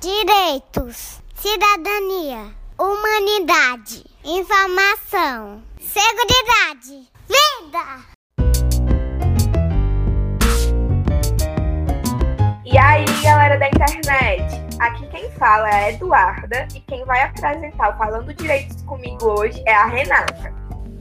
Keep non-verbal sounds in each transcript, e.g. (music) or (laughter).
Direitos, cidadania, humanidade, informação, segurança, vida. E aí, galera da internet? Aqui quem fala é a Eduarda e quem vai apresentar o Falando Direitos comigo hoje é a Renata.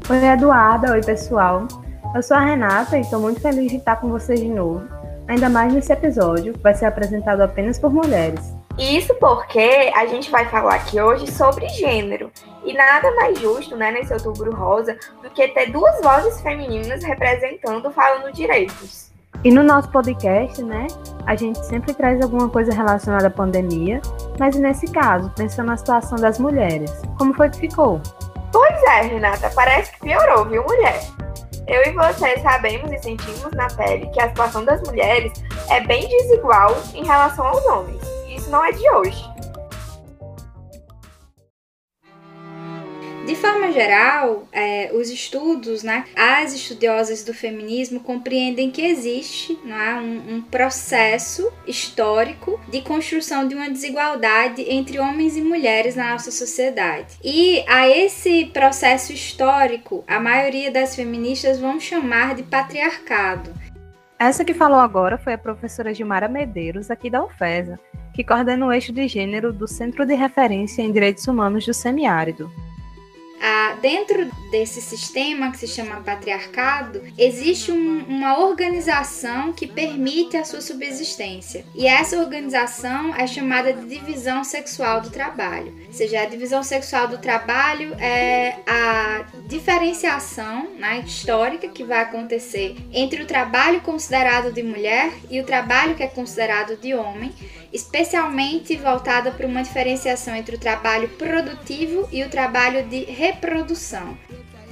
Oi, Eduarda. Oi, pessoal. Eu sou a Renata e estou muito feliz de estar com vocês de novo, ainda mais nesse episódio que vai ser apresentado apenas por mulheres. Isso porque a gente vai falar aqui hoje sobre gênero. E nada mais justo, né, nesse outubro rosa, do que ter duas vozes femininas representando falando direitos. E no nosso podcast, né, a gente sempre traz alguma coisa relacionada à pandemia, mas nesse caso, pensando na situação das mulheres, como foi que ficou? Pois é, Renata, parece que piorou, viu, mulher? Eu e você sabemos e sentimos na pele que a situação das mulheres é bem desigual em relação aos homens isso não é de hoje. De forma geral, é, os estudos, né, as estudiosas do feminismo compreendem que existe é, um, um, processo histórico de construção de uma desigualdade entre homens e mulheres na nossa sociedade. E a esse processo histórico, a maioria das feministas vão chamar de patriarcado. Essa que falou agora foi a professora Gilmara Medeiros, aqui da UFESA, que coordena o eixo de gênero do Centro de Referência em Direitos Humanos do Semiárido. Ah, dentro desse sistema que se chama patriarcado, existe um, uma organização que permite a sua subsistência. E essa organização é chamada de divisão sexual do trabalho. Ou seja, a divisão sexual do trabalho é a diferenciação né, histórica que vai acontecer entre o trabalho considerado de mulher e o trabalho que é considerado de homem especialmente voltada para uma diferenciação entre o trabalho produtivo e o trabalho de reprodução.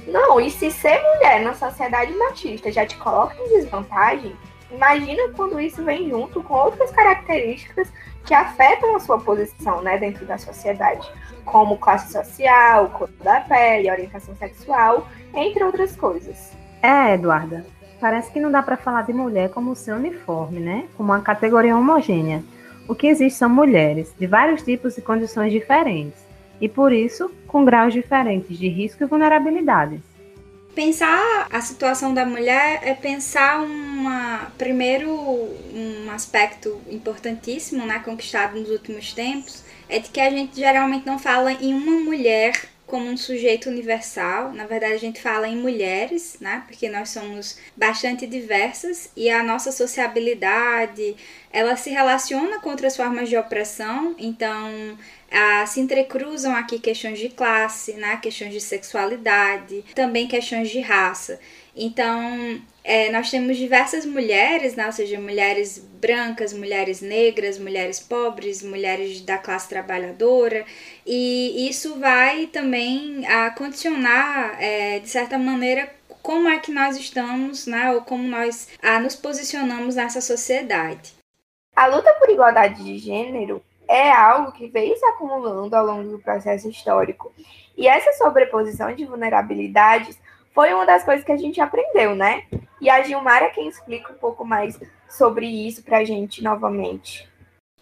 Não, e se ser mulher na sociedade machista já te coloca em desvantagem, imagina quando isso vem junto com outras características que afetam a sua posição né, dentro da sociedade, como classe social, cor da pele, orientação sexual, entre outras coisas. É, Eduarda, parece que não dá para falar de mulher como seu uniforme, né? Como uma categoria homogênea. O que existe são mulheres de vários tipos e condições diferentes, e por isso com graus diferentes de risco e vulnerabilidade. Pensar a situação da mulher é pensar uma, primeiro um aspecto importantíssimo, né, conquistado nos últimos tempos, é de que a gente geralmente não fala em uma mulher como um sujeito universal. Na verdade, a gente fala em mulheres, né? Porque nós somos bastante diversas e a nossa sociabilidade, ela se relaciona com outras formas de opressão. Então, ah, se entrecruzam aqui questões de classe, né? Questões de sexualidade, também questões de raça. Então, é, nós temos diversas mulheres, né? ou seja, mulheres brancas, mulheres negras, mulheres pobres, mulheres da classe trabalhadora, e isso vai também a condicionar, é, de certa maneira, como é que nós estamos, né? ou como nós nos posicionamos nessa sociedade. A luta por igualdade de gênero é algo que veio se acumulando ao longo do processo histórico. E essa sobreposição de vulnerabilidades foi uma das coisas que a gente aprendeu, né? E a Gilmar é quem explica um pouco mais sobre isso para a gente novamente.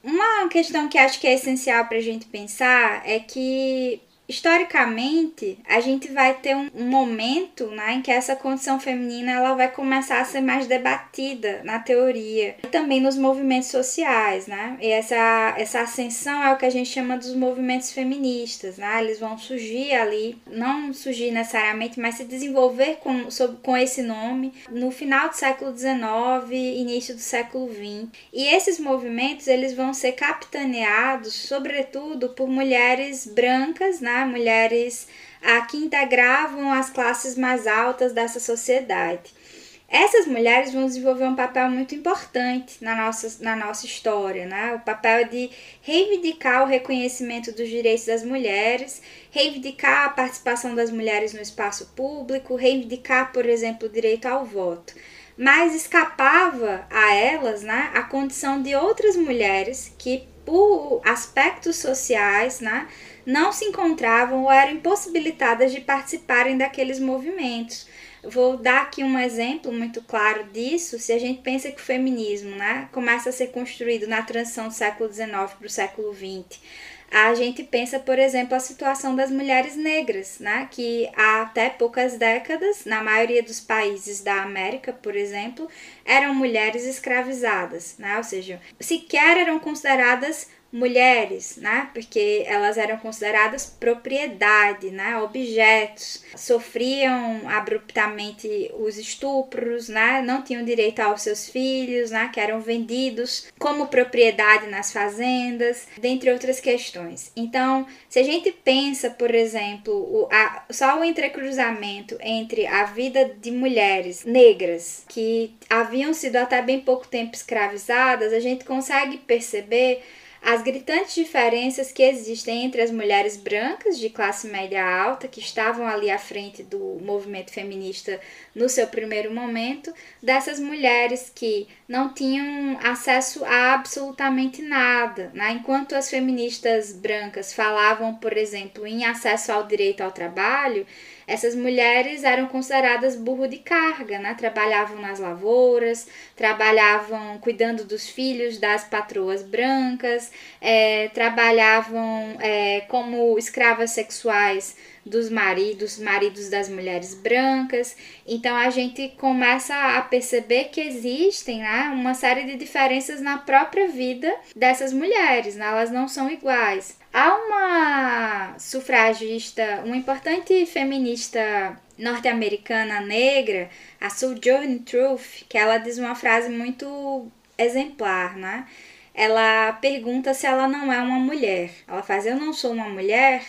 Uma questão que acho que é essencial para a gente pensar é que historicamente, a gente vai ter um, momento né, em que essa condição feminina ela vai começar a ser mais debatida na teoria e também nos movimentos sociais, né? E essa, essa ascensão é o que a gente chama dos movimentos feministas, né? Eles vão surgir ali, não surgir necessariamente, mas se desenvolver com, sob, com esse nome no final do século XIX, início do século XX. E esses movimentos, eles vão ser capitaneados, sobretudo, por mulheres brancas, né? Mulheres a, que integravam as classes mais altas dessa sociedade. Essas mulheres vão desenvolver um papel muito importante na nossa, na nossa história, né? O papel de reivindicar o reconhecimento dos direitos das mulheres, reivindicar a participação das mulheres no espaço público, reivindicar, por exemplo, o direito ao voto. Mas escapava a elas né, a condição de outras mulheres que, por aspectos sociais, né, não se encontravam ou eram impossibilitadas de participarem daqueles movimentos. Vou dar aqui um exemplo muito claro disso, se a gente pensa que o feminismo né, começa a ser construído na transição do século XIX para o século XX a gente pensa, por exemplo, a situação das mulheres negras, né? que há até poucas décadas, na maioria dos países da América, por exemplo, eram mulheres escravizadas, né? ou seja, sequer eram consideradas mulheres, né? Porque elas eram consideradas propriedade, né? Objetos. Sofriam abruptamente os estupros, né? Não tinham direito aos seus filhos, né? Que eram vendidos como propriedade nas fazendas, dentre outras questões. Então, se a gente pensa, por exemplo, o, a, só o entrecruzamento entre a vida de mulheres negras que haviam sido até bem pouco tempo escravizadas, a gente consegue perceber as gritantes diferenças que existem entre as mulheres brancas de classe média alta, que estavam ali à frente do movimento feminista no seu primeiro momento, dessas mulheres que não tinham acesso a absolutamente nada. Né? Enquanto as feministas brancas falavam, por exemplo, em acesso ao direito ao trabalho, essas mulheres eram consideradas burro de carga, né? Trabalhavam nas lavouras, trabalhavam cuidando dos filhos das patroas brancas, é, trabalhavam é, como escravas sexuais dos maridos, maridos das mulheres brancas. Então a gente começa a perceber que existem né, uma série de diferenças na própria vida dessas mulheres, né? elas não são iguais. Há uma sufragista, uma importante feminista norte-americana negra, a Sojourner Truth, que ela diz uma frase muito exemplar, né? Ela pergunta se ela não é uma mulher. Ela faz: Eu não sou uma mulher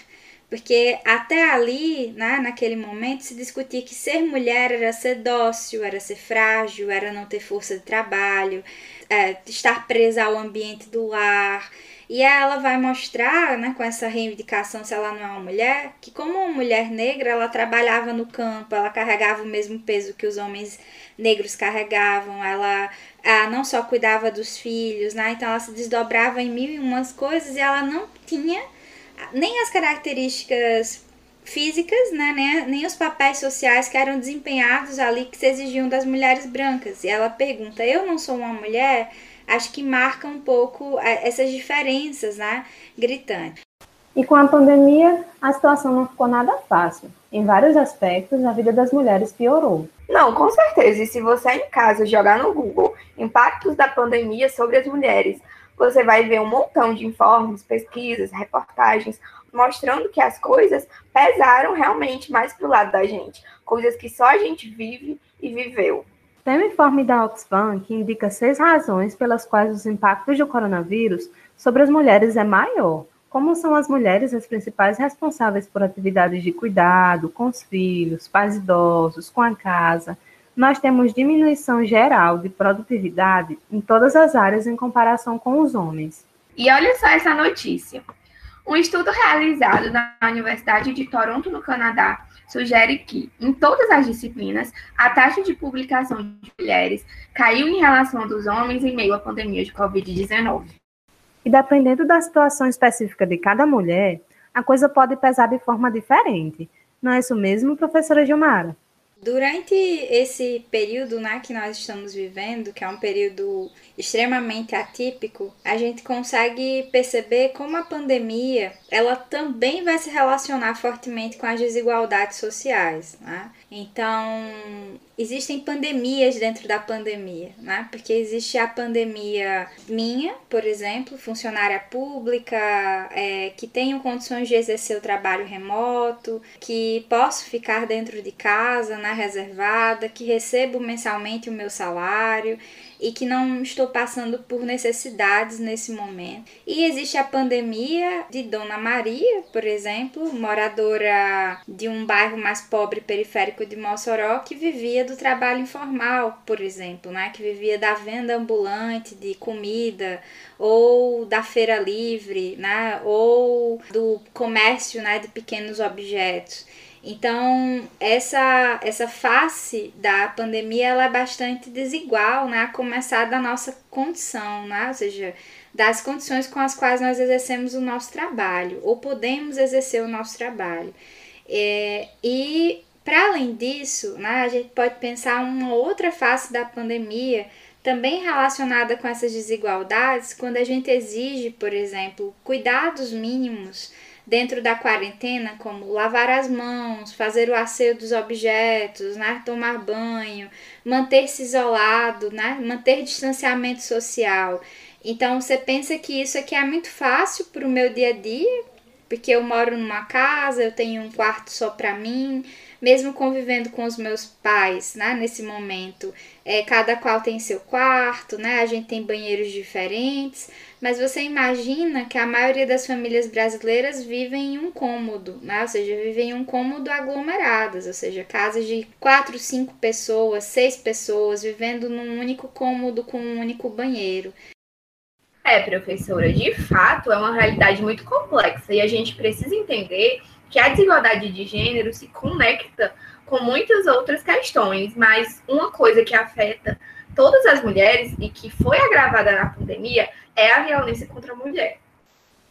porque até ali, né, naquele momento, se discutia que ser mulher era ser dócil, era ser frágil, era não ter força de trabalho, é, estar presa ao ambiente do lar. E ela vai mostrar, né, com essa reivindicação, se ela não é uma mulher, que como uma mulher negra, ela trabalhava no campo, ela carregava o mesmo peso que os homens negros carregavam, ela ah, não só cuidava dos filhos, né, então ela se desdobrava em mil e umas coisas e ela não tinha nem as características físicas, né, nem, nem os papéis sociais que eram desempenhados ali que se exigiam das mulheres brancas. E ela pergunta: Eu não sou uma mulher? Acho que marca um pouco é, essas diferenças, né, gritantes. E com a pandemia, a situação não ficou nada fácil. Em vários aspectos, a vida das mulheres piorou. Não, com certeza. E se você em casa jogar no Google impactos da pandemia sobre as mulheres, você vai ver um montão de informes, pesquisas, reportagens mostrando que as coisas pesaram realmente mais para o lado da gente, coisas que só a gente vive e viveu. Tem um informe da Oxfam que indica seis razões pelas quais os impactos do coronavírus sobre as mulheres é maior. Como são as mulheres as principais responsáveis por atividades de cuidado com os filhos, pais idosos, com a casa, nós temos diminuição geral de produtividade em todas as áreas em comparação com os homens. E olha só essa notícia. Um estudo realizado na Universidade de Toronto, no Canadá, sugere que, em todas as disciplinas, a taxa de publicação de mulheres caiu em relação dos homens em meio à pandemia de Covid-19. E dependendo da situação específica de cada mulher, a coisa pode pesar de forma diferente. Não é isso mesmo, professora Gilmara? Durante esse período né, que nós estamos vivendo, que é um período extremamente atípico, a gente consegue perceber como a pandemia ela também vai se relacionar fortemente com as desigualdades sociais. Né? Então, existem pandemias dentro da pandemia, né? Porque existe a pandemia minha, por exemplo, funcionária pública, é, que tenho condições de exercer o trabalho remoto, que posso ficar dentro de casa, na reservada, que recebo mensalmente o meu salário e que não estou passando por necessidades nesse momento. E existe a pandemia de Dona Maria, por exemplo, moradora de um bairro mais pobre periférico de Mossoró, que vivia do trabalho informal, por exemplo, né? que vivia da venda ambulante de comida ou da feira livre, né? ou do comércio né? de pequenos objetos. Então, essa, essa face da pandemia ela é bastante desigual, né? A começar da nossa condição, né? Ou seja, das condições com as quais nós exercemos o nosso trabalho, ou podemos exercer o nosso trabalho. É, e Para além disso, né, a gente pode pensar uma outra face da pandemia também relacionada com essas desigualdades, quando a gente exige, por exemplo, cuidados mínimos dentro da quarentena, como lavar as mãos, fazer o asseio dos objetos, né, tomar banho, manter-se isolado, né, manter distanciamento social. Então você pensa que isso aqui é muito fácil para o meu dia a dia, porque eu moro numa casa, eu tenho um quarto só para mim, mesmo convivendo com os meus pais, né, nesse momento, é, cada qual tem seu quarto, né, a gente tem banheiros diferentes, mas você imagina que a maioria das famílias brasileiras vivem em um cômodo, né, ou seja, vivem em um cômodo aglomeradas, ou seja, casas de quatro, cinco pessoas, seis pessoas, vivendo num único cômodo com um único banheiro. É, professora, de fato é uma realidade muito complexa e a gente precisa entender que a desigualdade de gênero se conecta com muitas outras questões, mas uma coisa que afeta todas as mulheres e que foi agravada na pandemia é a violência contra a mulher.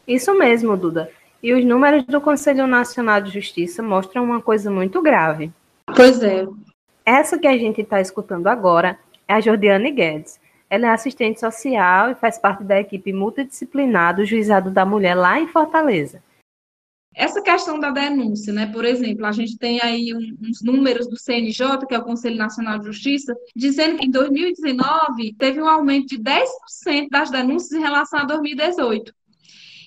Isso mesmo, Duda. E os números do Conselho Nacional de Justiça mostram uma coisa muito grave. Pois é. Essa que a gente está escutando agora é a Jordiane Guedes. Ela é assistente social e faz parte da equipe multidisciplinar do Juizado da Mulher lá em Fortaleza. Essa questão da denúncia, né? Por exemplo, a gente tem aí uns números do CNJ, que é o Conselho Nacional de Justiça, dizendo que em 2019 teve um aumento de 10% das denúncias em relação a 2018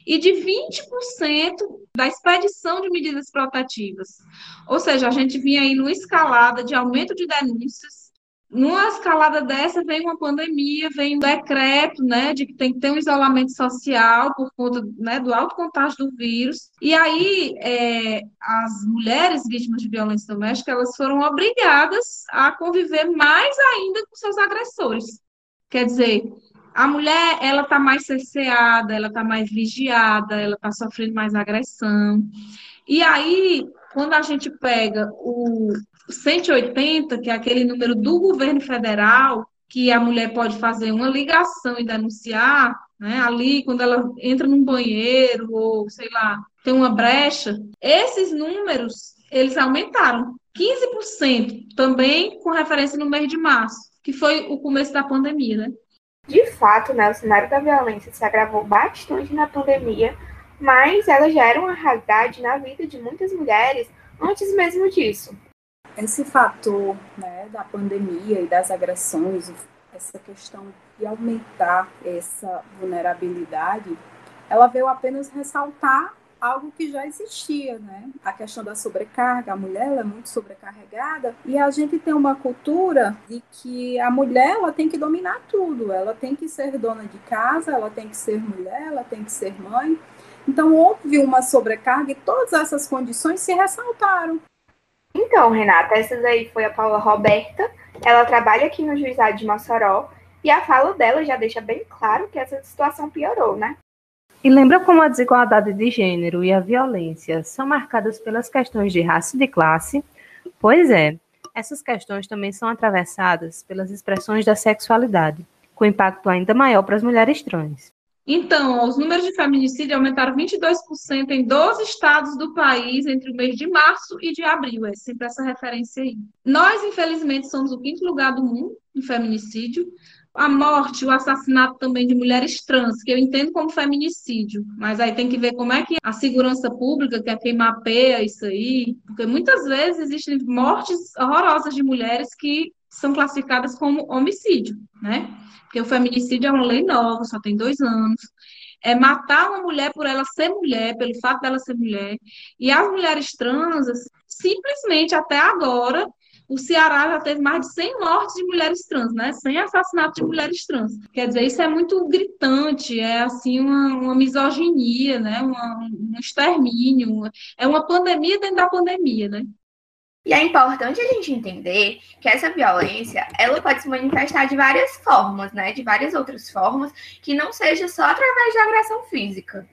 e de 20% da expedição de medidas protetivas. Ou seja, a gente vinha aí numa escalada de aumento de denúncias numa escalada dessa, vem uma pandemia, vem um decreto, né, de que tem que ter um isolamento social por conta né, do alto contágio do vírus. E aí, é, as mulheres vítimas de violência doméstica, elas foram obrigadas a conviver mais ainda com seus agressores. Quer dizer, a mulher, ela está mais cerceada, ela está mais vigiada, ela está sofrendo mais agressão. E aí, quando a gente pega o, 180, que é aquele número do governo federal, que a mulher pode fazer uma ligação e denunciar, né, ali quando ela entra num banheiro ou, sei lá, tem uma brecha, esses números, eles aumentaram 15% também com referência no mês de março, que foi o começo da pandemia, né? De fato, né, o cenário da violência se agravou bastante na pandemia, mas ela já era uma realidade na vida de muitas mulheres antes mesmo disso esse fator né, da pandemia e das agressões, essa questão de aumentar essa vulnerabilidade, ela veio apenas ressaltar algo que já existia, né? A questão da sobrecarga, a mulher é muito sobrecarregada e a gente tem uma cultura de que a mulher ela tem que dominar tudo, ela tem que ser dona de casa, ela tem que ser mulher, ela tem que ser mãe. Então houve uma sobrecarga e todas essas condições se ressaltaram. Então, Renata, essa aí foi a Paula Roberta. Ela trabalha aqui no juizado de Mossoró e a fala dela já deixa bem claro que essa situação piorou, né? E lembra como a desigualdade de gênero e a violência são marcadas pelas questões de raça e de classe? Pois é, essas questões também são atravessadas pelas expressões da sexualidade, com impacto ainda maior para as mulheres trans. Então, os números de feminicídio aumentaram 22% em 12 estados do país entre o mês de março e de abril. É sempre essa referência aí. Nós, infelizmente, somos o quinto lugar do mundo em feminicídio. A morte, o assassinato também de mulheres trans, que eu entendo como feminicídio, mas aí tem que ver como é que a segurança pública, que é quem mapeia isso aí, porque muitas vezes existem mortes horrorosas de mulheres que são classificadas como homicídio, né? porque o feminicídio é uma lei nova, só tem dois anos. É matar uma mulher por ela ser mulher, pelo fato dela ser mulher. E as mulheres trans, simplesmente até agora, o Ceará já teve mais de 100 mortes de mulheres trans, né? 100 assassinatos de mulheres trans. Quer dizer, isso é muito gritante, é assim uma, uma misoginia, né? Uma, um extermínio, é uma pandemia dentro da pandemia, né? E é importante a gente entender que essa violência, ela pode se manifestar de várias formas, né? De várias outras formas, que não seja só através da agressão física.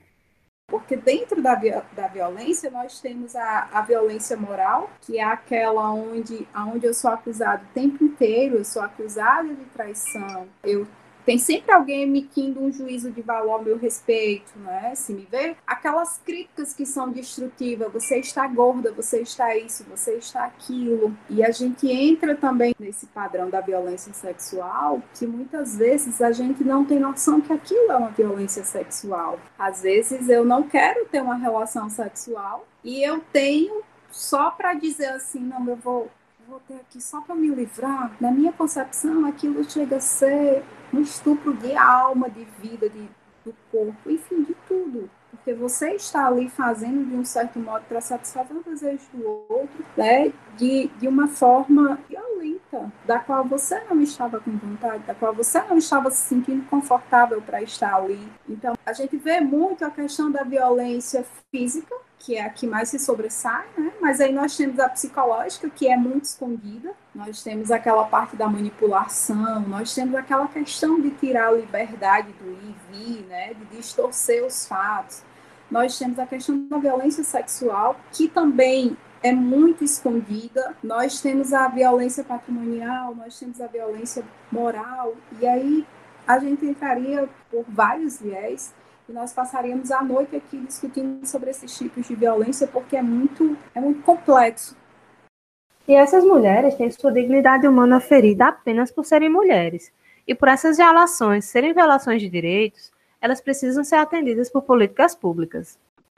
Porque dentro da, da violência, nós temos a, a violência moral, que é aquela onde, onde eu sou acusado o tempo inteiro, eu sou acusada de traição, eu tem sempre alguém emitindo um juízo de valor ao meu respeito, né? Se me vê, aquelas críticas que são destrutivas, você está gorda, você está isso, você está aquilo. E a gente entra também nesse padrão da violência sexual, que muitas vezes a gente não tem noção que aquilo é uma violência sexual. Às vezes eu não quero ter uma relação sexual e eu tenho só para dizer assim, não, eu vou vou ter aqui só para me livrar. Na minha concepção, aquilo chega a ser um estupro de alma, de vida, de, do corpo, enfim, de tudo. Porque você está ali fazendo de um certo modo para satisfazer o desejo do outro, né? De, de uma forma violenta, da qual você não estava com vontade, da qual você não estava se sentindo confortável para estar ali. Então, a gente vê muito a questão da violência física, que é a que mais se sobressai, né? Mas aí nós temos a psicológica, que é muito escondida. Nós temos aquela parte da manipulação, nós temos aquela questão de tirar a liberdade do ir e vir, né? De distorcer os fatos. Nós temos a questão da violência sexual, que também é muito escondida. Nós temos a violência patrimonial, nós temos a violência moral, e aí a gente entraria por vários viés e nós passaríamos a noite aqui discutindo sobre esses tipos de violência, porque é muito, é muito complexo. E essas mulheres têm sua dignidade humana ferida apenas por serem mulheres. E por essas violações serem violações de direitos, elas precisam ser atendidas por políticas públicas.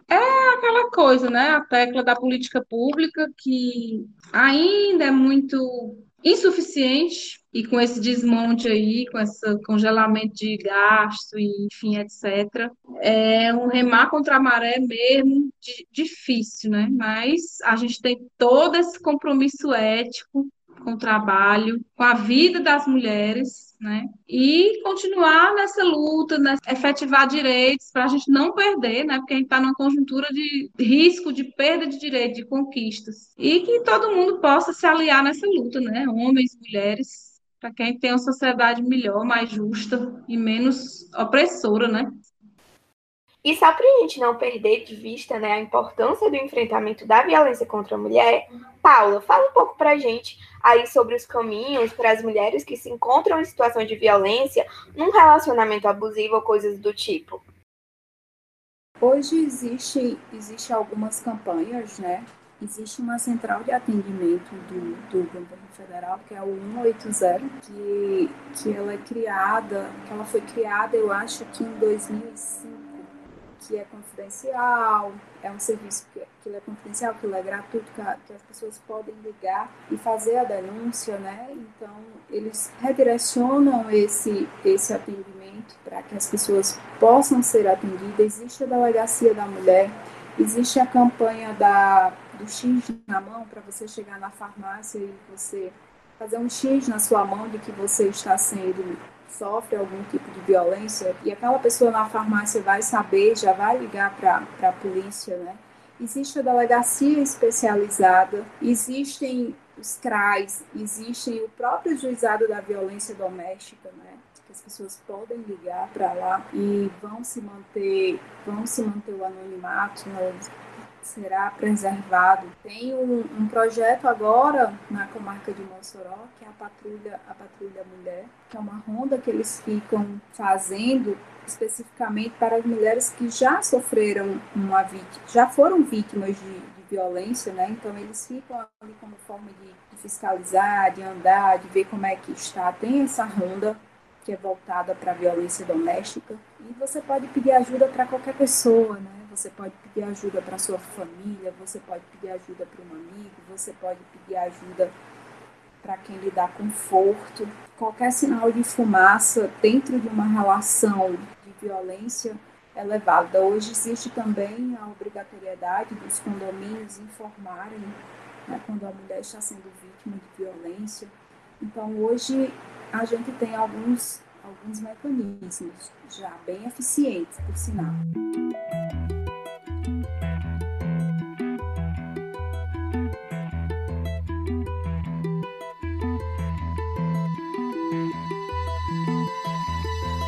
É aquela coisa, né? A tecla da política pública que ainda é muito insuficiente e com esse desmonte aí, com esse congelamento de gasto e enfim, etc. É um remar contra a maré mesmo difícil, né? Mas a gente tem todo esse compromisso ético com o trabalho, com a vida das mulheres, né? E continuar nessa luta, né? efetivar direitos para a gente não perder, né? Porque a gente está numa conjuntura de risco de perda de direitos, de conquistas. E que todo mundo possa se aliar nessa luta, né? Homens, mulheres, para quem tem uma sociedade melhor, mais justa e menos opressora, né? E só para a gente não perder de vista né, a importância do enfrentamento da violência contra a mulher, Paula, fala um pouco para a gente aí sobre os caminhos para as mulheres que se encontram em situação de violência num relacionamento abusivo ou coisas do tipo. Hoje existe, existe algumas campanhas, né? Existe uma central de atendimento do, do governo federal, que é o 180, que, que ela é criada, que ela foi criada, eu acho que em 2005 que é confidencial, é um serviço que, que é confidencial, que é gratuito, que, a, que, as pessoas podem ligar e fazer a denúncia, né? Então, eles redirecionam esse, esse atendimento para que as pessoas possam ser atendidas. Existe a delegacia da mulher, existe a campanha da, do X na mão, para você chegar na farmácia e você fazer um X na sua mão de que você está sendo sofre algum tipo de violência e aquela pessoa na farmácia vai saber, já vai ligar para a polícia, né? Existe a delegacia especializada, existem os CRAs, existem o próprio juizado da violência doméstica, né? Que as pessoas podem ligar para lá e vão se manter, vão se manter o anonimato, né? Será preservado. Tem um, um, projeto agora na comarca de Mossoró, que é a Patrulha, a Patrulha Mulher, que é uma ronda que eles ficam fazendo especificamente para as mulheres que já sofreram uma vítima, já foram vítimas de, de violência, né? Então eles ficam ali como forma de, de fiscalizar, de andar, de ver como é que está. Tem essa ronda que é voltada para a violência doméstica e você pode pedir ajuda para qualquer pessoa, né? Você pode pedir ajuda para sua família, você pode pedir ajuda para um amigo, você pode pedir ajuda para quem lhe dá conforto. Qualquer sinal de fumaça dentro de uma relação de violência é levada. Hoje existe também a obrigatoriedade dos condomínios informarem né, quando a mulher está sendo vítima de violência. Então, hoje a gente tem alguns, alguns mecanismos já bem eficientes, por sinal.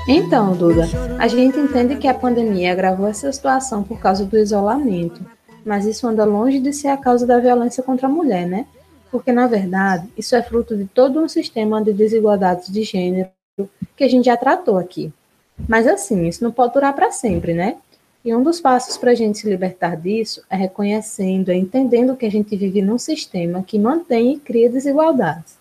Então, Duda, a gente entende que a pandemia agravou essa situação por causa do isolamento, mas isso anda longe de ser a causa da violência contra a mulher, né? Porque, na verdade, isso é fruto de todo um sistema de desigualdades de gênero que a gente já tratou aqui. Mas assim, isso não pode durar para sempre, né? E um dos passos para a gente se libertar disso é reconhecendo, é entendendo que a gente vive num sistema que mantém e cria desigualdades.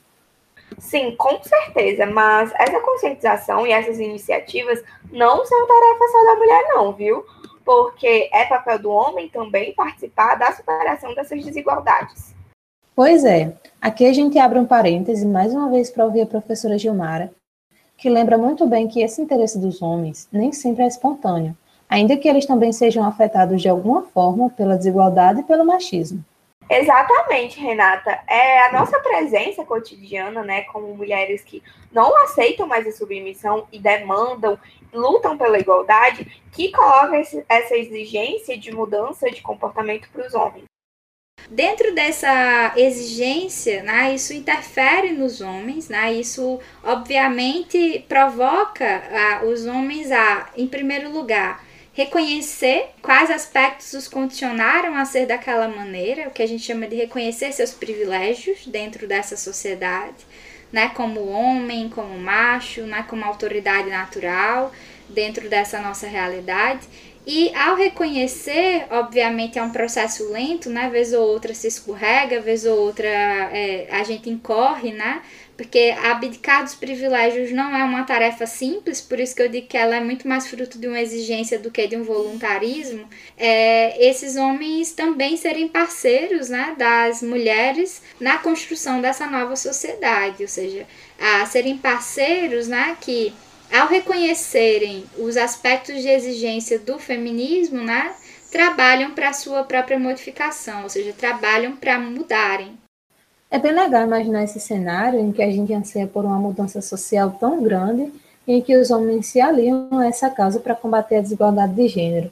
Sim, com certeza, mas essa conscientização e essas iniciativas não são tarefa só da mulher, não, viu? Porque é papel do homem também participar da superação dessas desigualdades. Pois é, aqui a gente abre um parêntese mais uma vez para ouvir a professora Gilmara, que lembra muito bem que esse interesse dos homens nem sempre é espontâneo, ainda que eles também sejam afetados de alguma forma pela desigualdade e pelo machismo. Exatamente, Renata. É a nossa presença cotidiana, né, como mulheres que não aceitam mais a submissão e demandam, lutam pela igualdade, que coloca esse, essa exigência de mudança de comportamento para os homens. Dentro dessa exigência, né, isso interfere nos homens, né, isso obviamente provoca ah, os homens a, em primeiro lugar, reconhecer quais aspectos os condicionaram a ser daquela maneira, o que a gente chama de reconhecer seus privilégios dentro dessa sociedade, né, como homem, como macho, né, como autoridade natural dentro dessa nossa realidade. E ao reconhecer, obviamente é um processo lento, né? Vez ou outra se escorrega, vez ou outra é, a gente incorre, né? Porque abdicar dos privilégios não é uma tarefa simples, por isso que eu digo que ela é muito mais fruto de uma exigência do que de um voluntarismo. É, esses homens também serem parceiros né, das mulheres na construção dessa nova sociedade, ou seja, a serem parceiros né, que, ao reconhecerem os aspectos de exigência do feminismo, né, trabalham para a sua própria modificação, ou seja, trabalham para mudarem. É bem legal imaginar esse cenário em que a gente anseia por uma mudança social tão grande em que os homens se aliam a essa causa para combater a desigualdade de gênero.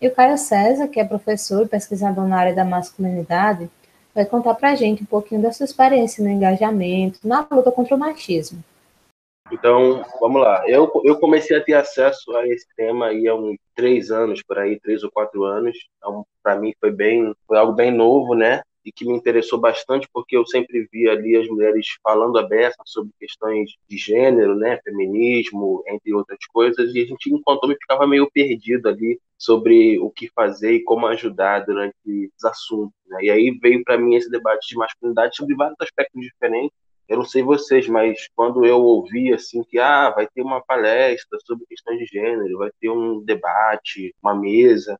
E o Caio César, que é professor e pesquisador na área da masculinidade, vai contar para a gente um pouquinho da sua experiência no engajamento, na luta contra o machismo. Então, vamos lá. Eu, eu comecei a ter acesso a esse tema aí há uns três anos, por aí, três ou quatro anos. Então, para mim foi bem, foi algo bem novo, né? E que me interessou bastante porque eu sempre vi ali as mulheres falando aberta sobre questões de gênero, né, feminismo, entre outras coisas, e a gente enquanto me ficava meio perdido ali sobre o que fazer e como ajudar durante os assuntos. Né? E aí veio para mim esse debate de masculinidade sobre vários aspectos diferentes. Eu não sei vocês, mas quando eu ouvi assim que ah, vai ter uma palestra sobre questões de gênero, vai ter um debate, uma mesa,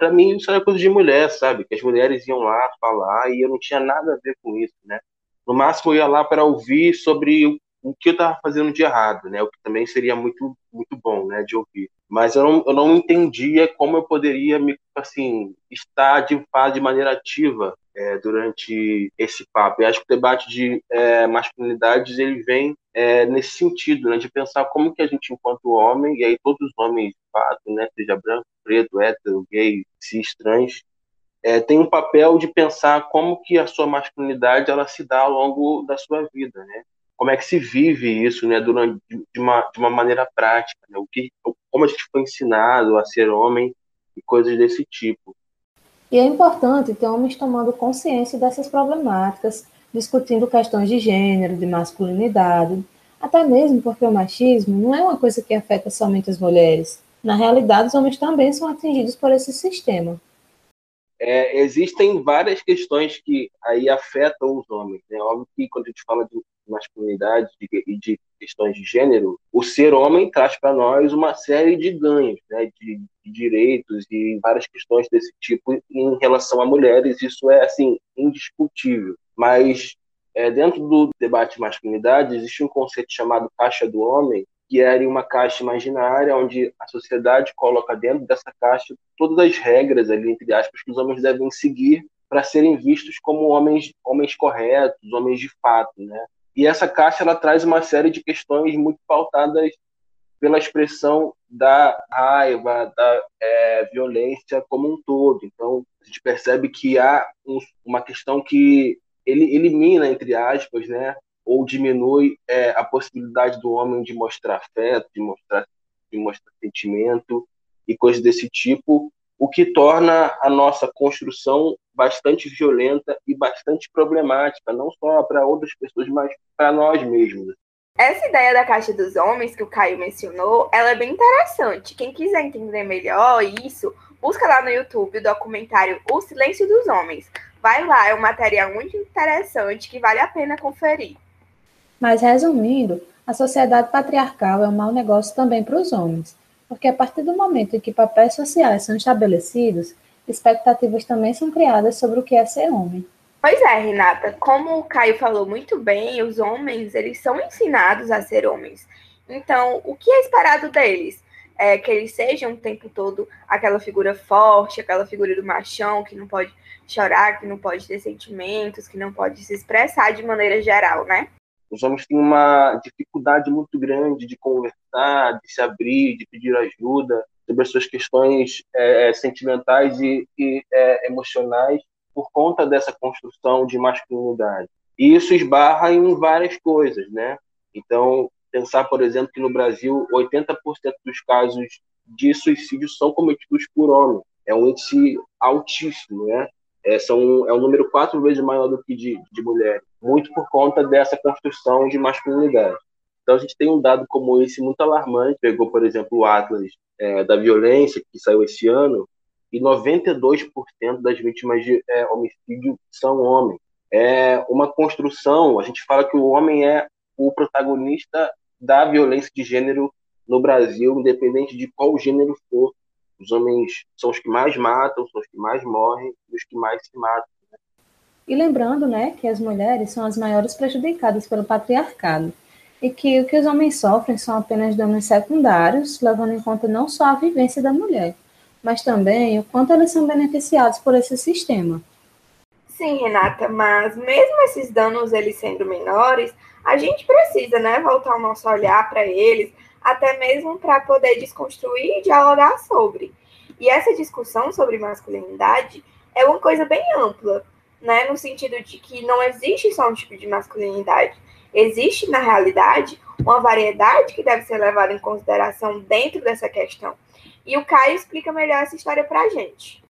para mim isso era coisa de mulher, sabe? Que as mulheres iam lá falar e eu não tinha nada a ver com isso, né? No máximo eu ia lá para ouvir sobre o, que eu estava fazendo de errado, né? O que também seria muito muito bom, né, de ouvir. Mas eu não, eu não entendia como eu poderia me assim estar de fato de maneira ativa é, durante esse papo. Eu acho que o debate de é, masculinidades ele vem é, nesse sentido, né, de pensar como que a gente, enquanto homem, e aí todos os homens, de fato, né, seja branco, preto, hétero, gay, cis, trans, é, tem um papel de pensar como que a sua masculinidade ela se dá ao longo da sua vida, né? Como é que se vive isso, né, durante de uma, de uma maneira prática, né? O que, como a gente foi ensinado a ser homem e coisas desse tipo. E é importante ter homens tomando consciência dessas problemáticas, discutindo questões de gênero, de masculinidade, até mesmo porque o machismo não é uma coisa que afeta somente as mulheres. Na realidade, os homens também são atingidos por esse sistema. É, existem várias questões que aí afetam os homens. É né? óbvio que quando a gente fala de masculinidade e de, questões de gênero, o ser homem traz para nós uma série de ganhos, né, de, de, direitos e várias questões desse tipo em relação a mulheres. Isso é assim indiscutível. Mas é, dentro do debate de masculinidade existe um conceito chamado caixa do homem, que é uma caixa imaginária onde a sociedade coloca dentro dessa caixa todas as regras ali entre aspas que os homens devem seguir para serem vistos como homens homens corretos, homens de fato, né? E essa caixa ela traz uma série de questões muito pautadas pela expressão da raiva, da é, violência como um todo. Então, a gente percebe que há um, uma questão que ele elimina, entre aspas, né, ou diminui é, a possibilidade do homem de mostrar afeto, de mostrar, de mostrar sentimento e coisas desse tipo, o que torna a nossa construção bastante violenta e bastante problemática, não só para outras pessoas, mas para nós mesmos. Essa ideia da caixa dos homens que o Caio mencionou, ela é bem interessante. Quem quiser entender melhor isso, busca lá no YouTube o documentário O Silêncio dos Homens. Vai lá, é um material muito interessante que vale a pena conferir. Mas resumindo, a sociedade patriarcal é um mau negócio também para os homens, porque a partir do momento em que papéis sociais são estabelecidos, expectativas também são criadas sobre o que é ser homem. Pois é, Renata, como o Caio falou muito bem, os homens, eles são ensinados a ser homens. Então, o que é esperado deles? É que eles sejam o tempo todo aquela figura forte, aquela figura do machão que não pode chorar, que não pode ter sentimentos, que não pode se expressar de maneira geral, né? Os homens têm uma dificuldade muito grande de conversar, de se abrir, de pedir ajuda sobre as suas questões é, sentimentais e, e é, emocionais por conta dessa construção de masculinidade. E isso esbarra em várias coisas, né? Então, pensar, por exemplo, que no Brasil 80% dos casos de suicídio são cometidos por homens. É um índice altíssimo, né? É, são, é um número quatro vezes maior do que de, de mulheres, muito por conta dessa construção de masculinidade. Então, a gente tem um dado como esse muito alarmante. Pegou, por exemplo, o Atlas é, da Violência, que saiu esse ano, e 92% das vítimas de é, homicídio são homens. É uma construção, a gente fala que o homem é o protagonista da violência de gênero no Brasil, independente de qual gênero for. Os homens são os que mais matam, são os que mais morrem os que mais se matam. E lembrando, né, que as mulheres são as maiores prejudicadas pelo patriarcado e que o que os homens sofrem são apenas danos secundários, levando em conta não só a vivência da mulher, mas também o quanto eles são beneficiados por esse sistema. Sim, Renata, mas mesmo esses danos eles sendo menores, a gente precisa, né, voltar o nosso olhar para eles, até mesmo para poder desconstruir e dialogar sobre. E essa discussão sobre masculinidade é uma coisa bem ampla, né, no sentido de que não existe só um tipo de masculinidade. Existe, na realidade, uma variedade que deve ser levada em consideração dentro dessa questão. E o Caio explica melhor essa história para a gente.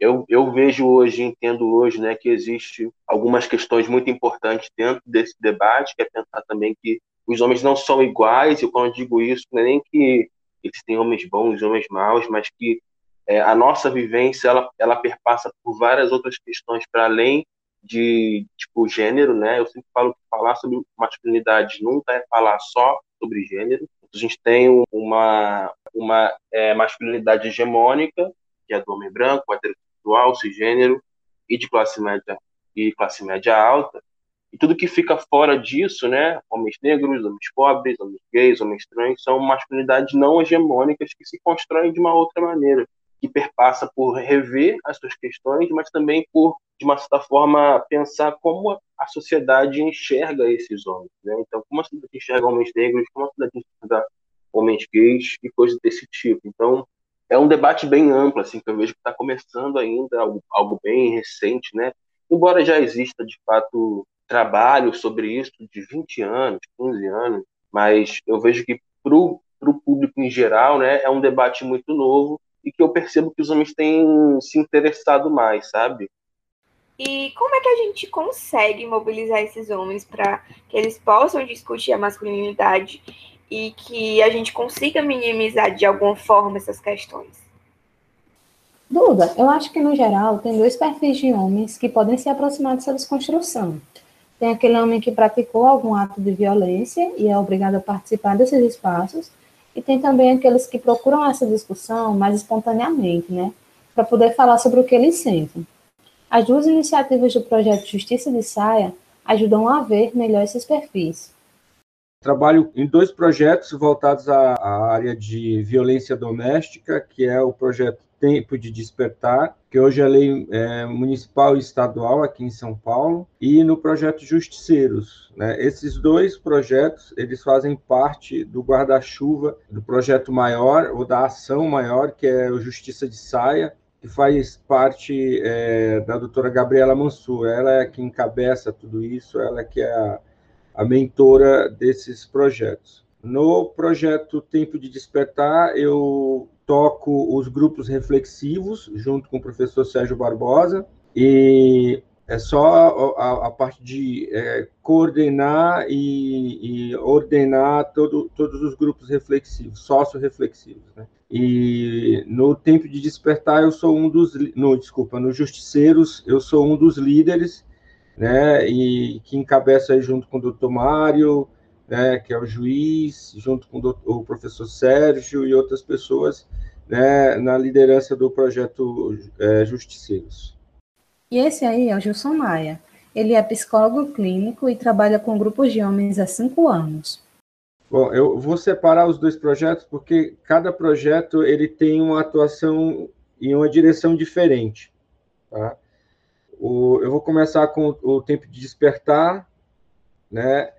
Eu, eu vejo hoje, entendo hoje, né, que existe algumas questões muito importantes dentro desse debate, que é pensar também que os homens não são iguais, e quando eu digo isso, não é nem que eles têm homens bons e homens maus, mas que é, a nossa vivência, ela, ela perpassa por várias outras questões para além de, tipo, gênero, né? Eu sempre falo que falar sobre masculinidade nunca é falar só sobre gênero, a gente tem uma, uma é, masculinidade hegemônica, que é do homem branco, heterossexual, cisgênero e de classe média e classe média alta. E tudo que fica fora disso, né, homens negros, homens pobres, homens gays, homens trans, são masculinidades não hegemônicas que se constroem de uma outra maneira, que perpassa por rever as suas questões, mas também por, de uma certa forma, pensar como a sociedade enxerga esses homens. Né? Então, como a sociedade enxerga homens negros, como a sociedade enxerga homens gays e coisas desse tipo. Então, é um debate bem amplo, assim, que eu vejo que está começando ainda, algo, algo bem recente, né? Embora já exista, de fato, trabalho sobre isso de 20 anos, 15 anos, mas eu vejo que para o público em geral, né, é um debate muito novo e que eu percebo que os homens têm se interessado mais, sabe? E como é que a gente consegue mobilizar esses homens para que eles possam discutir a masculinidade e que a gente consiga minimizar de alguma forma essas questões? Duda, eu acho que no geral tem dois perfis de homens que podem se aproximar dessa desconstrução. Tem aquele homem que praticou algum ato de violência e é obrigado a participar desses espaços, e tem também aqueles que procuram essa discussão mais espontaneamente, né, para poder falar sobre o que eles sentem. As duas iniciativas do projeto Justiça de Saia ajudam a ver melhor esses perfis. Trabalho em dois projetos voltados à, área de violência doméstica, que é o projeto Tempo de Despertar, que hoje é lei é, municipal e estadual aqui em São Paulo, e no projeto Justiceiros. Né? Esses dois projetos, eles fazem parte do guarda-chuva do projeto maior, ou da ação maior, que é o Justiça de Saia, que faz parte é, da doutora Gabriela Mansur. Ela é que encabeça tudo isso, ela é que é a, a mentora desses projetos. No projeto Tempo de Despertar, eu toco os grupos reflexivos, junto com o professor Sérgio Barbosa, e é só a, a parte de é, coordenar e, e, ordenar todo, todos os grupos reflexivos, sócio-reflexivos. Né? E no tempo de despertar, eu sou um dos. No, desculpa, no Justiceiros, eu sou um dos líderes, né? E que encabeça junto com o doutor Mário, né, que é o juiz, junto com o, professor Sérgio e outras pessoas, né, na liderança do projeto é, Justiceiros. E esse aí é o Gilson Maia. Ele é psicólogo clínico e trabalha com grupos de homens há cinco anos. Bom, eu vou separar os dois projetos porque cada projeto ele tem uma atuação em uma direção diferente. Tá? O, eu vou começar com o, o tempo de despertar, né?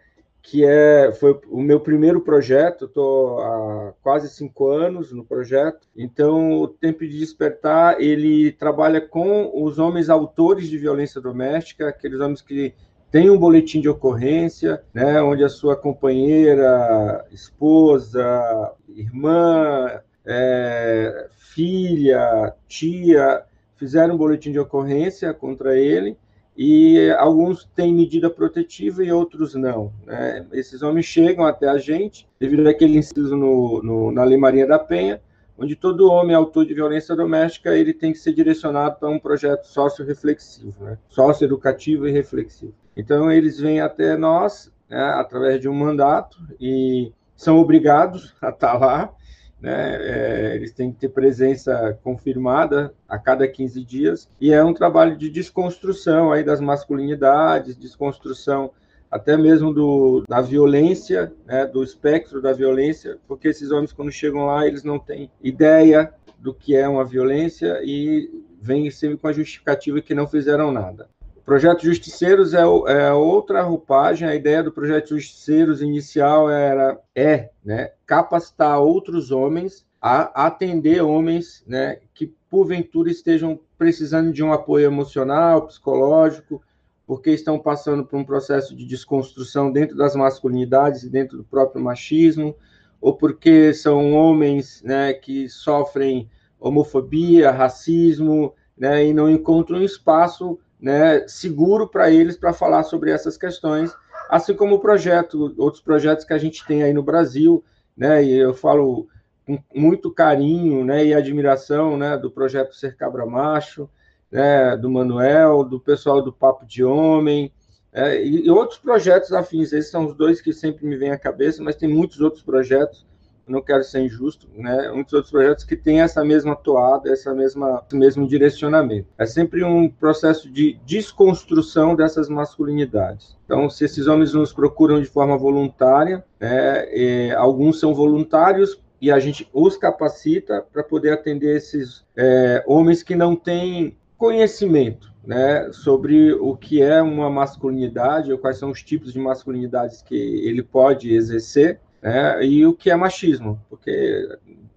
Que é foi o meu primeiro projeto. Estou há quase cinco anos no projeto. Então, o Tempo de Despertar ele trabalha com os homens autores de violência doméstica, aqueles homens que têm um boletim de ocorrência, né, onde a sua companheira, esposa, irmã, é, filha, tia fizeram um boletim de ocorrência contra ele e alguns têm medida protetiva e outros não. Né? Esses homens chegam até a gente, devido àquele inciso no, no, na Lei Maria da Penha, onde todo homem autor de violência doméstica ele tem que ser direcionado para um projeto sócio-reflexivo, né? sócio-educativo e reflexivo. Então, eles vêm até nós, né, através de um mandato, e são obrigados (laughs) a estar lá, né? É, eles têm que ter presença confirmada a cada 15 dias, e é um trabalho de desconstrução aí das masculinidades, desconstrução até mesmo do, da violência, né, do espectro da violência, porque esses homens, quando chegam lá, eles não têm ideia do que é uma violência e vêm sempre com a justificativa que não fizeram nada. Projeto Justiceiros é, é outra roupagem. A ideia do projeto Justiceiros inicial era é né, capacitar outros homens a atender homens né, que porventura estejam precisando de um apoio emocional, psicológico, porque estão passando por um processo de desconstrução dentro das masculinidades e dentro do próprio machismo, ou porque são homens né, que sofrem homofobia, racismo, né, e não encontram espaço né, seguro para eles para falar sobre essas questões, assim como o projeto, outros projetos que a gente tem aí no Brasil, né, e eu falo com muito carinho né, e admiração né, do projeto Ser Cabra Macho, né, do Manuel, do pessoal do Papo de Homem, é, e, outros projetos afins. Esses são os dois que sempre me vêm à cabeça, mas tem muitos outros projetos não quero ser injusto, né? Muitos outros projetos que têm essa mesma toada, essa mesma mesmo direcionamento. É sempre um processo de desconstrução dessas masculinidades. Então, se esses homens nos procuram de forma voluntária, né, é, alguns são voluntários e a gente os capacita para poder atender esses é, homens que não têm conhecimento né, sobre o que é uma masculinidade ou quais são os tipos de masculinidades que ele pode exercer né? e o que é machismo, porque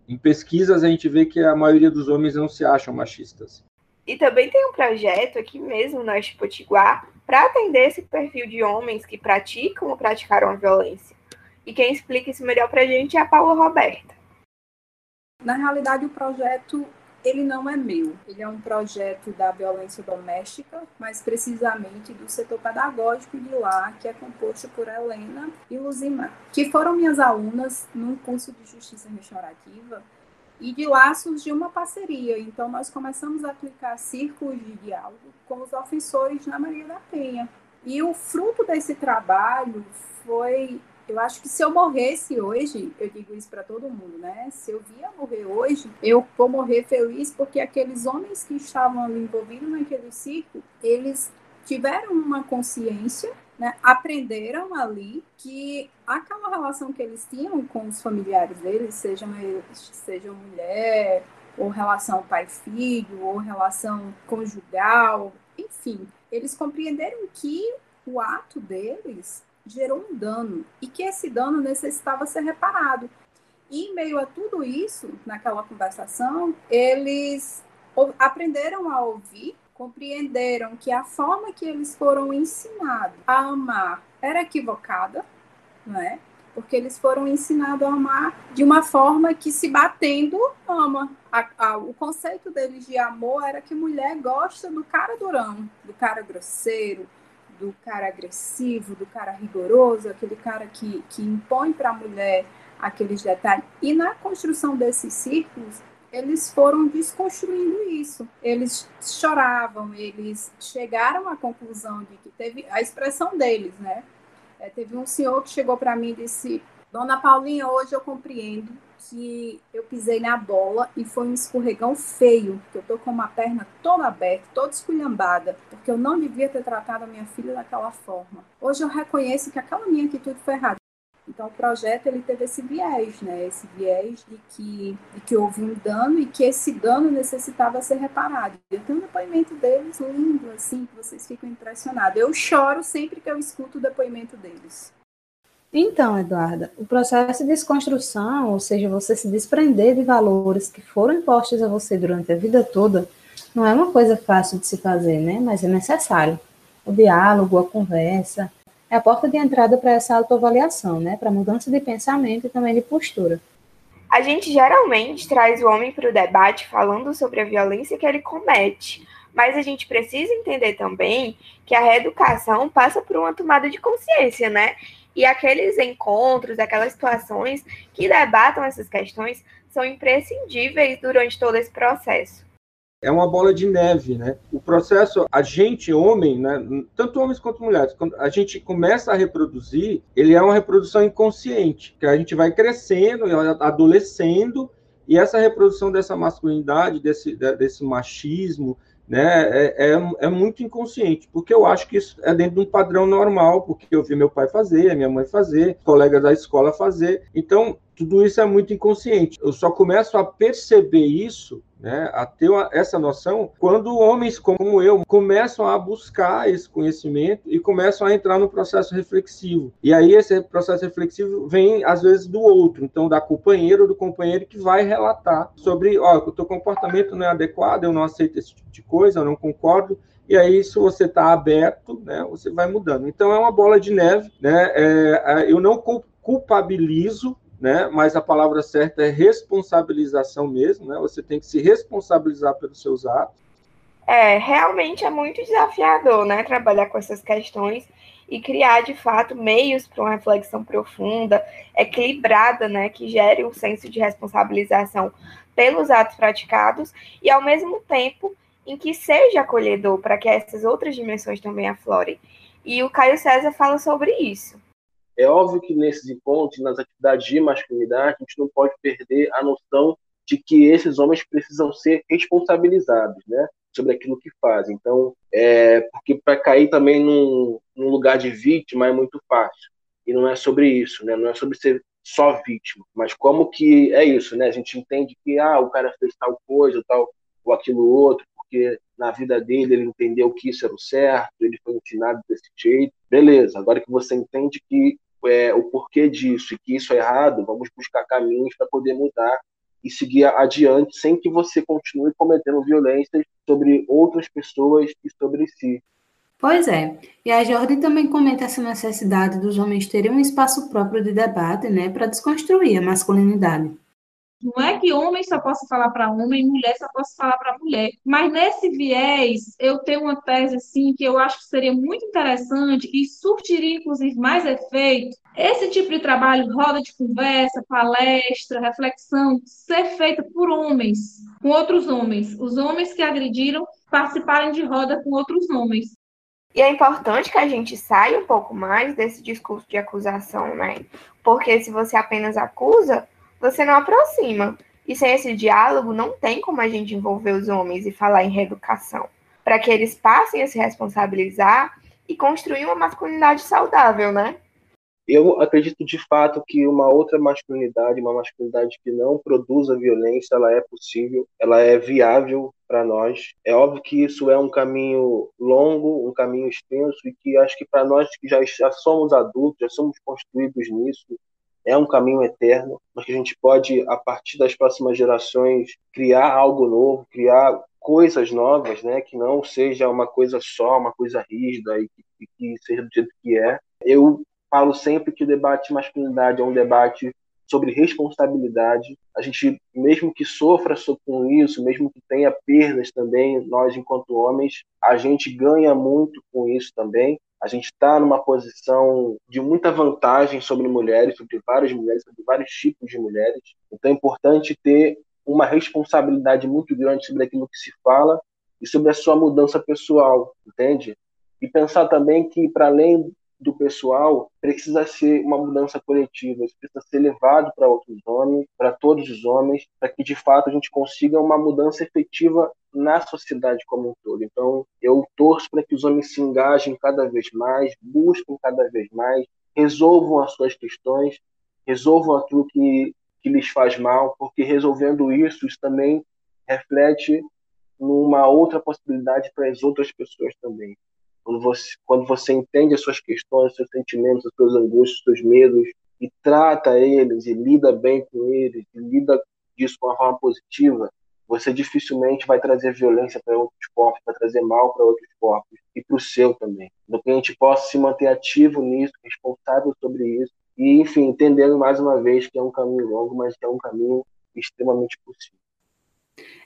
em pesquisas a gente vê que a maioria dos homens não se acham machistas. E também tem um projeto aqui mesmo na Potiguar para atender esse perfil de homens que praticam ou praticaram a violência. E quem explica isso melhor para a gente é a Paula Roberta. Na realidade, o projeto ele não é meu. Ele é um projeto da violência doméstica, mais precisamente do setor pedagógico de lá, que é composto por Helena e Luzimar, que foram minhas alunas num curso de justiça restaurativa. E de lá surgiu uma parceria. Então, nós começamos a aplicar círculos de diálogo com os ofensores na Maria da Penha. E o fruto desse trabalho foi eu acho que se eu morresse hoje, eu digo isso para todo mundo, né? Se eu via morrer hoje, eu vou morrer feliz porque aqueles homens que estavam envolvidos naquele ciclo, eles tiveram uma consciência, né? aprenderam ali que aquela relação que eles tinham com os familiares deles, sejam eles, sejam mulher, ou relação pai-filho, ou relação conjugal, enfim, eles compreenderam que o ato deles gerou um dano e que esse dano necessitava ser reparado. E em meio a tudo isso, naquela conversação, eles aprenderam a ouvir, compreenderam que a forma que eles foram ensinados a amar era equivocada, não é? Porque eles foram ensinados a amar de uma forma que se batendo ama. a, a, o conceito deles de amor era que mulher gosta do cara durão, do cara grosseiro, do cara agressivo, do cara rigoroso, aquele cara que, que impõe para a mulher aqueles detalhes. E na construção desses círculos, eles foram desconstruindo isso. Eles choravam, eles chegaram à conclusão de que teve a expressão deles, né? É, teve um senhor que chegou para mim e disse: Dona Paulinha, hoje eu compreendo que eu pisei na bola e foi um escorregão feio, que eu tô com uma perna toda aberta, toda esculhambada, porque eu não devia ter tratado a minha filha daquela forma. Hoje eu reconheço que aquela minha atitude foi errada. Então o projeto ele teve esse viés, né? Esse viés de que, de que houve um dano e que esse dano necessitava ser reparado. Eu tenho um depoimento deles lindo, assim, que vocês ficam impressionados. Eu choro sempre que eu escuto o depoimento deles. Então, Eduarda, o processo de desconstrução, ou seja, você se desprender de valores que foram impostos a você durante a vida toda, não é uma coisa fácil de se fazer, né? Mas é necessário. O diálogo, a conversa, é a porta de entrada para essa autoavaliação, né? Para mudança de pensamento e também de postura. A gente geralmente traz o homem para o debate falando sobre a violência que ele comete, mas a gente precisa entender também que a reeducação passa por uma tomada de consciência, né? E aqueles encontros, aquelas situações que debatam essas questões são imprescindíveis durante todo esse processo. É uma bola de neve, né? O processo, a gente, homem, né? tanto homens quanto mulheres, quando a gente começa a reproduzir, ele é uma reprodução inconsciente, que a gente vai crescendo, adolescendo, e essa reprodução dessa masculinidade, desse, desse machismo, né, é, é, é, muito inconsciente, porque eu acho que isso é dentro de um padrão normal, porque eu vi meu pai fazer, minha mãe fazer, colegas da escola fazer, então tudo isso é muito inconsciente. Eu só começo a perceber isso né, a ter essa noção quando homens como eu começam a buscar esse conhecimento e começam a entrar no processo reflexivo. E aí esse processo reflexivo vem às vezes do outro, então da companheira ou do companheiro que vai relatar sobre, ó, o teu comportamento não é adequado, eu não aceito esse tipo de coisa, eu não concordo. E aí, se você está aberto, né, você vai mudando. Então, é uma bola de neve. Né? É, é eu não culpabilizo né? Mas a palavra certa é responsabilização mesmo, né? Você tem que se responsabilizar pelos seus atos. É, realmente é muito desafiador, né? Trabalhar com essas questões e criar de fato meios para uma reflexão profunda, equilibrada, né? Que gere um senso de responsabilização pelos atos praticados e ao mesmo tempo em que seja acolhedor para que essas outras dimensões também aflorem. E o Caio César fala sobre isso. É óbvio que nesses encontros, nas atividades de masculinidade, a gente não pode perder a noção de que esses homens precisam ser responsabilizados, né, sobre aquilo que fazem. Então, é, porque para cair também num, num, lugar de vítima é muito fácil. E não é sobre isso, né? Não é sobre ser só vítima, mas como que é isso, né? A gente entende que ah, o cara fez tal coisa, tal ou aquilo outro, porque na vida dele ele entendeu que isso era o certo, ele foi ensinado desse jeito. Beleza, agora que você entende que é, o porquê disso e que isso é errado, vamos buscar caminhos para poder mudar e seguir adiante sem que você continue cometendo violências sobre outras pessoas e sobre si. Pois é. E a Jordan também comenta essa necessidade dos homens terem um espaço próprio de debate, né, para desconstruir a masculinidade. Não é que homem só possa falar para homem, mulher só possa falar para mulher. Mas nesse viés, eu tenho uma tese assim que eu acho que seria muito interessante e surtiria inclusive mais efeito. Esse tipo de trabalho, roda de conversa, palestra, reflexão, ser feita por homens, com outros homens. Os homens que agrediram participarem de roda com outros homens. E é importante que a gente saia um pouco mais desse discurso de acusação, né? Porque se você apenas acusa, você não aproxima. E sem esse diálogo, não tem como a gente envolver os homens e falar em reeducação, para que eles passem a se responsabilizar e construir uma masculinidade saudável, né? Eu acredito de fato que uma outra masculinidade, uma masculinidade que não produza violência, ela é possível, ela é viável para nós. É óbvio que isso é um caminho longo, um caminho extenso e que acho que para nós que já, já somos adultos, já somos construídos nisso, é um caminho eterno, mas que a gente pode, a partir das próximas gerações, criar algo novo, criar coisas novas, né, que não seja uma coisa só, uma coisa rígida e que, que seja do jeito que é. Eu falo sempre que o debate de masculinidade é um debate sobre responsabilidade. A gente, mesmo que sofra com isso, mesmo que tenha perdas também, nós, enquanto homens, a gente ganha muito com isso também. A gente está numa posição de muita vantagem sobre mulheres, sobre várias mulheres, sobre vários tipos de mulheres. Então é importante ter uma responsabilidade muito grande sobre aquilo que se fala e sobre a sua mudança pessoal, entende? E pensar também que, para além do pessoal, precisa ser uma mudança coletiva, isso precisa ser levado para outros homens, para todos os homens, para que de fato a gente consiga uma mudança efetiva na sociedade como um todo. Então, eu torço para que os homens se engajem cada vez mais, busquem cada vez mais, resolvam as suas questões, resolvam aquilo que, que lhes faz mal, porque resolvendo isso, isso também reflete numa outra possibilidade para as outras pessoas também. Quando você, quando você entende as suas questões, seus sentimentos, as suas angústias, seus medos, e trata eles, e lida bem com eles, e lida disso com uma forma positiva, você dificilmente vai trazer violência para outros corpos, vai trazer mal para outros corpos, e para o seu também. Então, que a gente possa se manter ativo nisso, responsável sobre isso, e, enfim, entendendo mais uma vez que é um caminho longo, mas que é um caminho extremamente possível.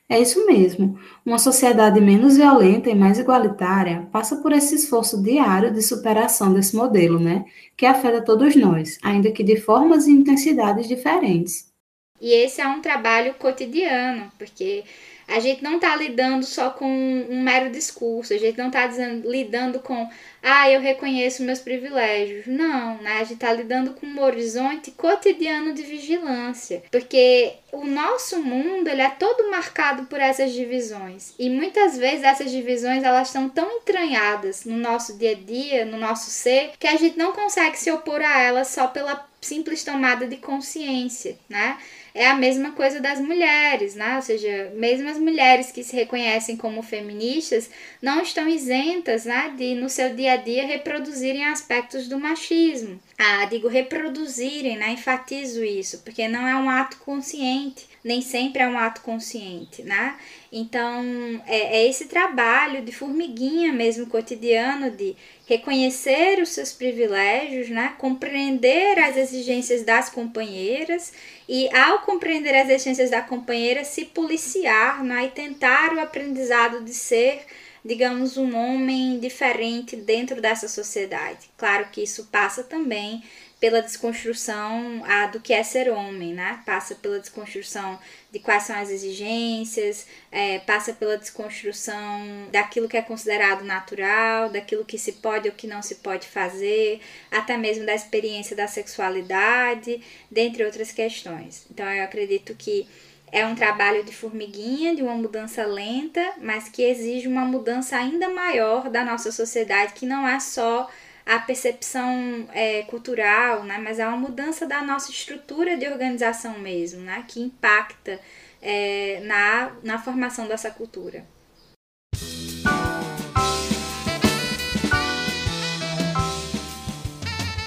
É isso mesmo. Uma sociedade menos violenta e mais igualitária passa por esse esforço diário de superação desse modelo, né? Que afeta todos nós, ainda que de formas e intensidades diferentes. E esse é um trabalho cotidiano, porque a gente não está lidando só com um mero discurso, a gente não está lidando com, ah, eu reconheço meus privilégios. Não, né? A gente está lidando com um horizonte cotidiano de vigilância, porque o nosso mundo ele é todo marcado por essas divisões e muitas vezes essas divisões elas estão tão entranhadas no nosso dia a dia, no nosso ser, que a gente não consegue se opor a elas só pela simples tomada de consciência, né? É a mesma coisa das mulheres, né? Ou seja, mesmo as mulheres que se reconhecem como feministas não estão isentas, né, de no seu dia a dia reproduzirem aspectos do machismo. Ah, digo reproduzirem, né? Enfatizo isso, porque não é um ato consciente nem sempre é um ato consciente, né? Então, é, é, esse trabalho de formiguinha mesmo cotidiano de reconhecer os seus privilégios, né? Compreender as exigências das companheiras e, ao compreender as exigências da companheira, se policiar, né? E tentar o aprendizado de ser digamos, um homem diferente dentro dessa sociedade. Claro que isso passa também pela desconstrução a, do que é ser homem, né? Passa pela desconstrução de quais são as exigências, é, passa pela desconstrução daquilo que é considerado natural, daquilo que se pode ou que não se pode fazer, até mesmo da experiência da sexualidade, dentre outras questões. Então eu acredito que é um trabalho de formiguinha, de uma mudança lenta, mas que exige uma mudança ainda maior da nossa sociedade, que não é só a percepção é, cultural, né? mas é uma mudança da nossa estrutura de organização mesmo, né? que impacta é, na, na formação dessa cultura.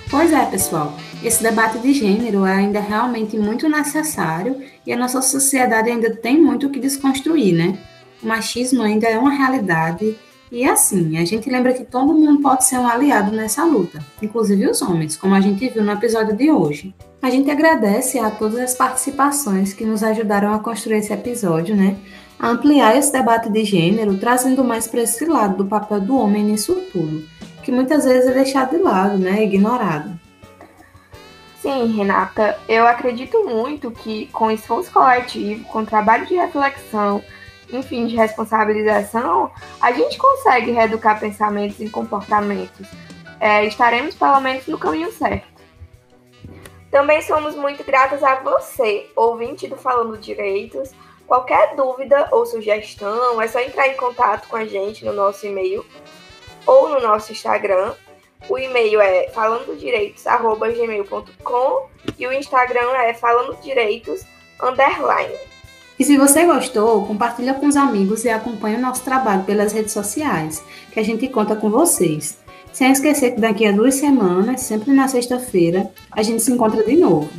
Pois é, pessoal. Esse debate de gênero é ainda realmente muito necessário e a nossa sociedade ainda tem muito o que desconstruir, né? O machismo ainda é uma realidade e assim, a gente lembra que todo mundo pode ser um aliado nessa luta, inclusive os homens, como a gente viu no episódio de hoje. A gente agradece a todas as participações que nos ajudaram a construir esse episódio, né? A ampliar esse debate de gênero, trazendo mais para esse lado do papel do homem nisso tudo, que muitas vezes é deixado de lado, né? Ignorado. Sim, Renata, eu acredito muito que com esforço coletivo, com trabalho de reflexão, enfim, de responsabilização, a gente consegue reeducar pensamentos e comportamentos. É, estaremos pelo menos no caminho certo. Também somos muito gratas a você, ouvinte do Falando Direitos. Qualquer dúvida ou sugestão, é só entrar em contato com a gente no nosso e-mail ou no nosso Instagram. O e-mail é falandodireitos@gmail.com e o Instagram é falandodireitos. E se você gostou, compartilha com os amigos e acompanhe o nosso trabalho pelas redes sociais, que a gente conta com vocês. Sem esquecer que daqui a duas semanas, sempre na sexta-feira, a gente se encontra de novo.